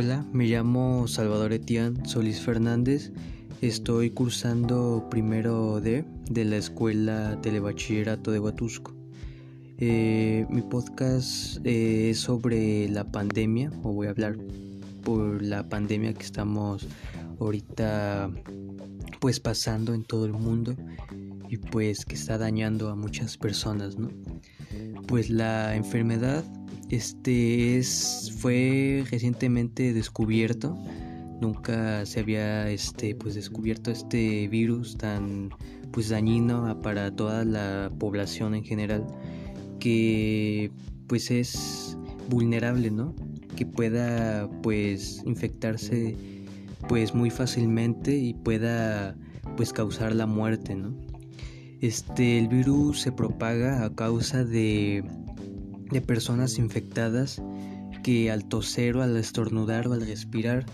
Hola, me llamo Salvador Etián Solís Fernández. Estoy cursando primero D de la Escuela Telebachillerato de Huatusco. Eh, mi podcast eh, es sobre la pandemia, o voy a hablar por la pandemia que estamos ahorita pues pasando en todo el mundo y pues que está dañando a muchas personas, ¿no? Pues la enfermedad este es fue recientemente descubierto. Nunca se había este pues descubierto este virus tan pues dañino para toda la población en general que pues es vulnerable, ¿no? Que pueda pues infectarse pues muy fácilmente y pueda pues causar la muerte, ¿no? Este el virus se propaga a causa de de personas infectadas que al toser o al estornudar o al respirar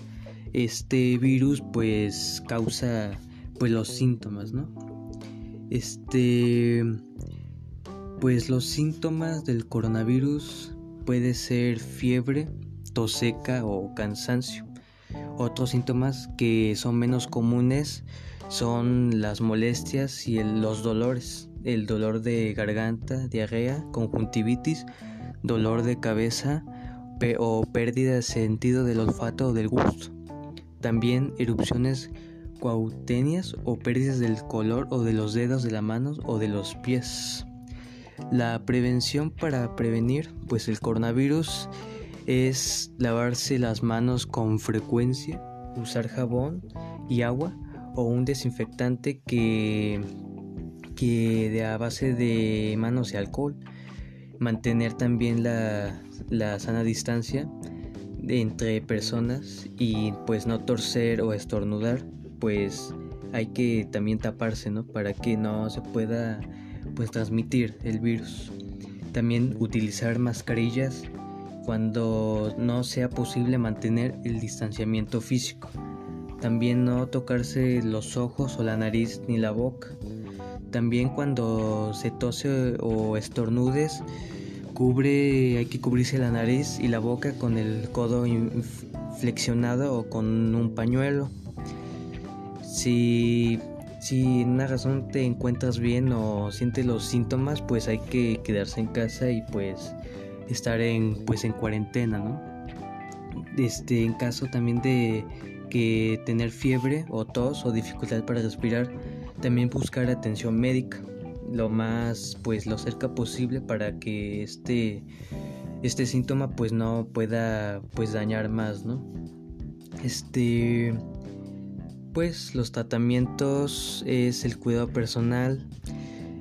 este virus pues causa pues los síntomas, ¿no? Este pues los síntomas del coronavirus puede ser fiebre, tos seca o cansancio. Otros síntomas que son menos comunes son las molestias y los dolores el dolor de garganta, diarrea, conjuntivitis, dolor de cabeza o pérdida de sentido del olfato o del gusto. También erupciones cuautenias o pérdidas del color o de los dedos de la mano o de los pies. La prevención para prevenir pues el coronavirus es lavarse las manos con frecuencia, usar jabón y agua o un desinfectante que que de a base de manos y alcohol, mantener también la, la sana distancia entre personas y pues no torcer o estornudar, pues hay que también taparse, ¿no? Para que no se pueda pues transmitir el virus. También utilizar mascarillas cuando no sea posible mantener el distanciamiento físico. También no tocarse los ojos o la nariz ni la boca también cuando se tose o estornudes, cubre, hay que cubrirse la nariz y la boca con el codo flexionado o con un pañuelo. Si, si en una razón te encuentras bien o sientes los síntomas, pues hay que quedarse en casa y pues estar en pues en cuarentena, ¿no? Este, en caso también de que tener fiebre o tos o dificultad para respirar, también buscar atención médica lo más pues lo cerca posible para que este este síntoma pues no pueda pues dañar más no este pues los tratamientos es el cuidado personal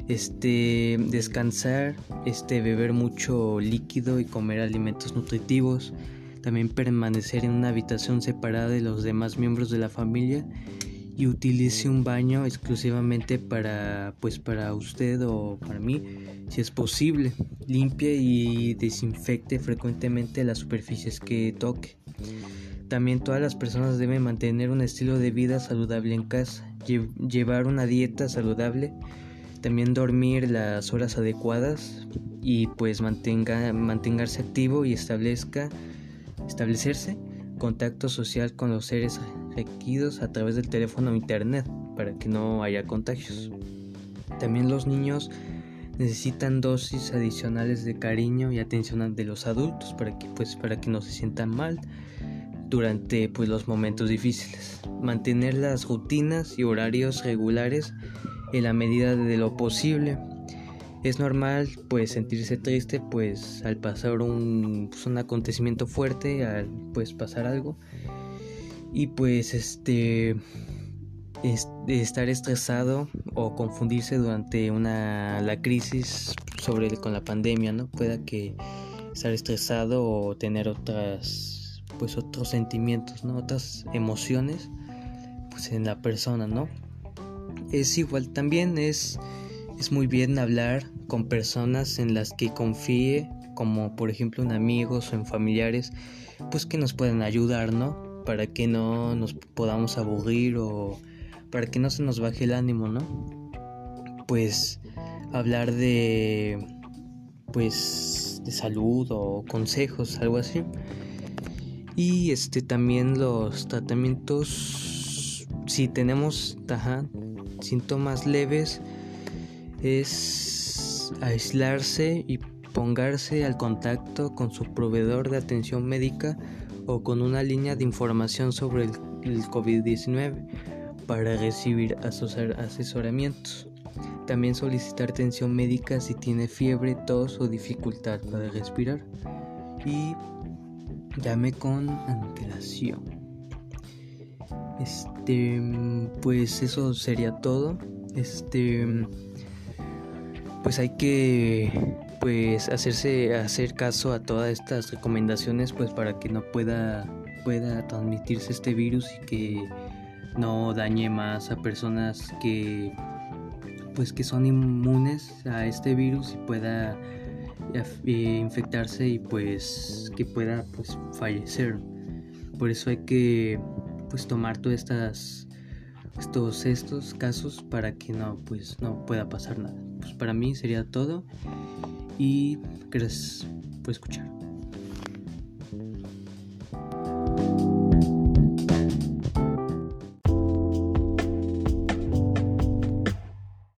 este descansar este beber mucho líquido y comer alimentos nutritivos. También permanecer en una habitación separada de los demás miembros de la familia y utilice un baño exclusivamente para pues para usted o para mí si es posible. Limpie y desinfecte frecuentemente las superficies que toque. También todas las personas deben mantener un estilo de vida saludable en casa llevar una dieta saludable también dormir las horas adecuadas y pues mantenga mantenerse activo y establezca establecerse contacto social con los seres requeridos a través del teléfono o internet para que no haya contagios. También los niños necesitan dosis adicionales de cariño y atención de los adultos para que pues para que no se sientan mal durante pues los momentos difíciles. Mantener las rutinas y horarios regulares en la medida de lo posible. Es normal pues sentirse triste pues al pasar un, pues, un acontecimiento fuerte, al pues pasar algo. Y pues este estar estresado o confundirse durante una la crisis sobre con la pandemia no pueda que estar estresado o tener otras pues otros sentimientos no otras emociones pues en la persona no es igual también es es muy bien hablar con personas en las que confíe como por ejemplo en amigos o en familiares pues que nos puedan ayudar no para que no nos podamos aburrir o para que no se nos baje el ánimo, ¿no? Pues hablar de pues de salud o consejos, algo así. Y este también los tratamientos, si tenemos síntomas leves, es aislarse y pongarse al contacto con su proveedor de atención médica o con una línea de información sobre el, el COVID-19 para recibir asesoramientos. También solicitar atención médica si tiene fiebre, tos o dificultad para respirar. Y llame con antelación. Este, pues eso sería todo. Este, pues hay que pues hacerse hacer caso a todas estas recomendaciones pues para que no pueda pueda transmitirse este virus y que no dañe más a personas que pues que son inmunes a este virus y pueda eh, infectarse y pues que pueda pues fallecer por eso hay que pues tomar todas estas estos estos casos para que no pues no pueda pasar nada. Pues para mí sería todo y gracias por escuchar